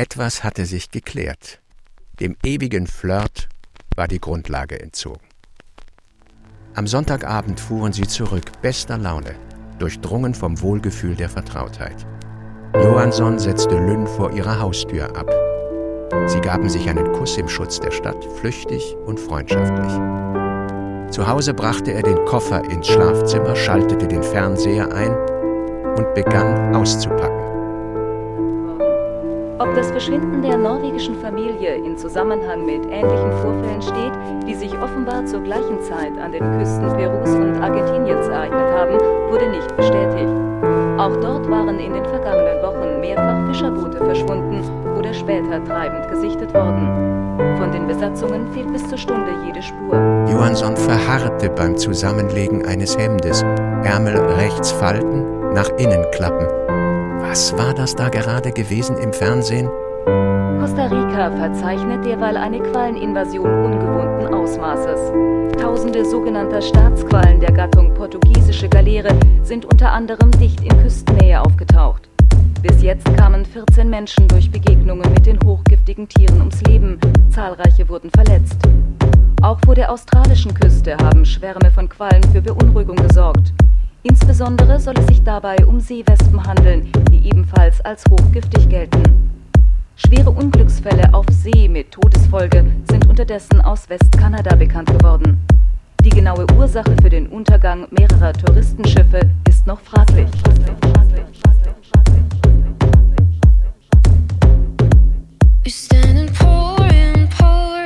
Etwas hatte sich geklärt. Dem ewigen Flirt war die Grundlage entzogen. Am Sonntagabend fuhren sie zurück, bester Laune, durchdrungen vom Wohlgefühl der Vertrautheit. Johansson setzte Lynn vor ihrer Haustür ab. Sie gaben sich einen Kuss im Schutz der Stadt, flüchtig und freundschaftlich. Zu Hause brachte er den Koffer ins Schlafzimmer, schaltete den Fernseher ein und begann auszupacken. Das Verschwinden der norwegischen Familie in Zusammenhang mit ähnlichen Vorfällen steht, die sich offenbar zur gleichen Zeit an den Küsten Perus und Argentiniens ereignet haben, wurde nicht bestätigt. Auch dort waren in den vergangenen Wochen mehrfach Fischerboote verschwunden oder später treibend gesichtet worden. Von den Besatzungen fehlt bis zur Stunde jede Spur. Johansson verharrte beim Zusammenlegen eines Hemdes, Ärmel rechts falten, nach innen klappen was war das da gerade gewesen im Fernsehen? Costa Rica verzeichnet derweil eine Qualleninvasion ungewohnten Ausmaßes. Tausende sogenannter Staatsquallen der Gattung portugiesische Galeere sind unter anderem dicht in Küstennähe aufgetaucht. Bis jetzt kamen 14 Menschen durch Begegnungen mit den hochgiftigen Tieren ums Leben, zahlreiche wurden verletzt. Auch vor der australischen Küste haben Schwärme von Quallen für Beunruhigung gesorgt. Insbesondere soll es sich dabei um Seewespen handeln, die ebenfalls als hochgiftig gelten. Schwere Unglücksfälle auf See mit Todesfolge sind unterdessen aus Westkanada bekannt geworden. Die genaue Ursache für den Untergang mehrerer Touristenschiffe ist noch fraglich. We stand and pour turn to ashes and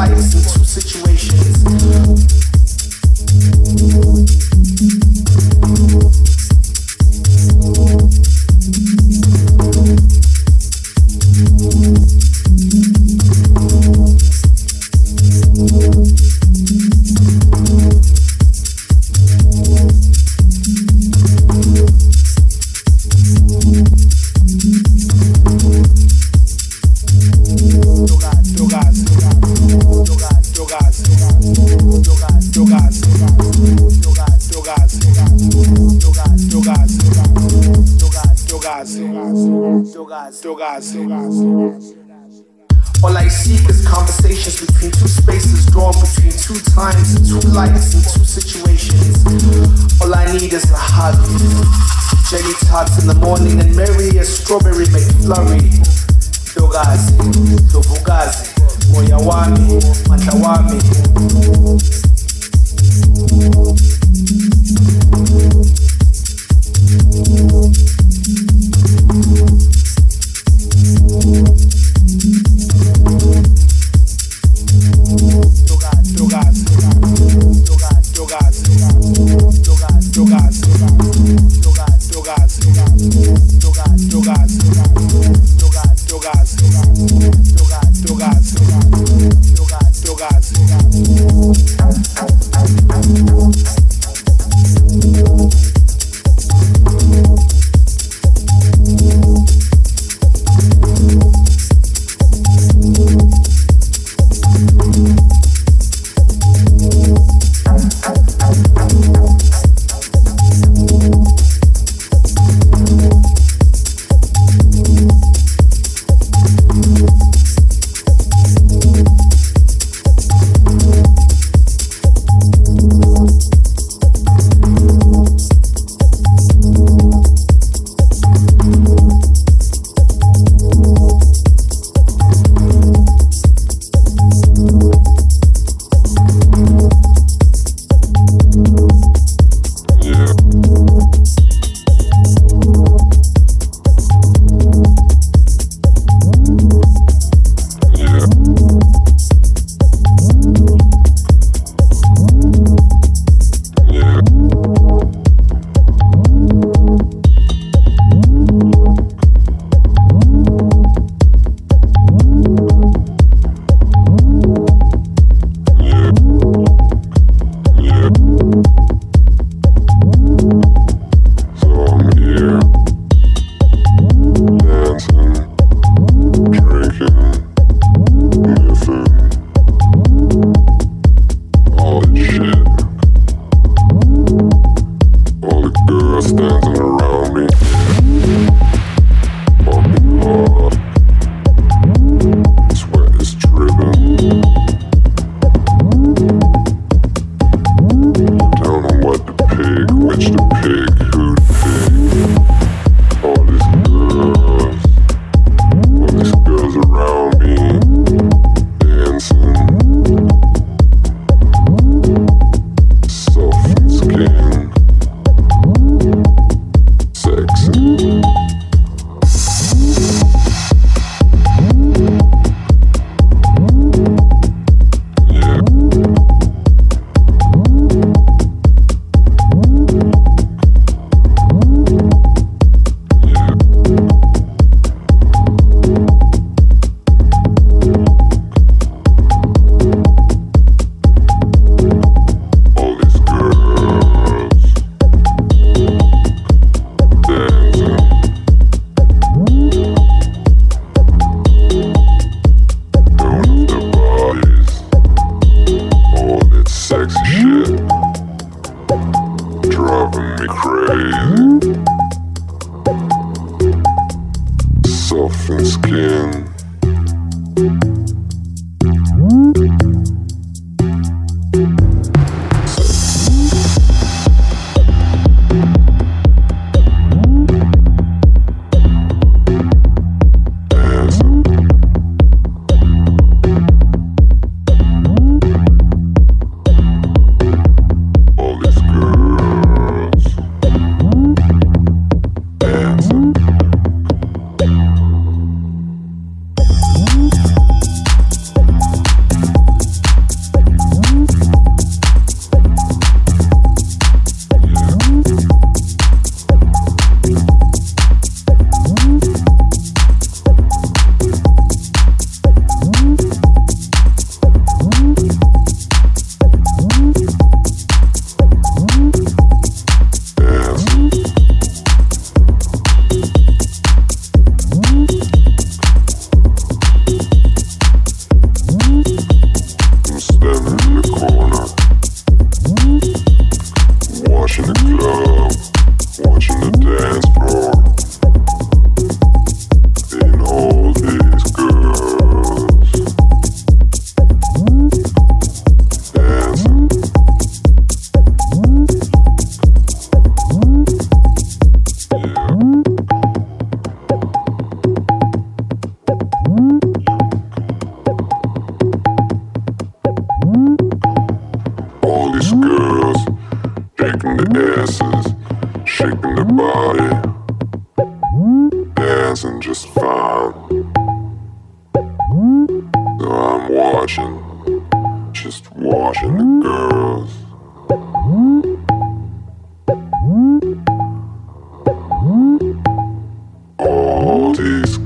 In two situations. like to two situations. All I need is a hug. Jenny talks in the morning and Mary a strawberry McFlurry. Dogazi, Dobugazi, moyawami, Matawami. Cities.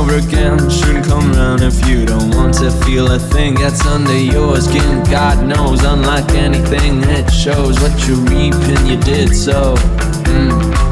over again. Shouldn't come around if you don't want to feel a thing that's under your skin. God knows, unlike anything, it shows what you reap, and you did so. Mm.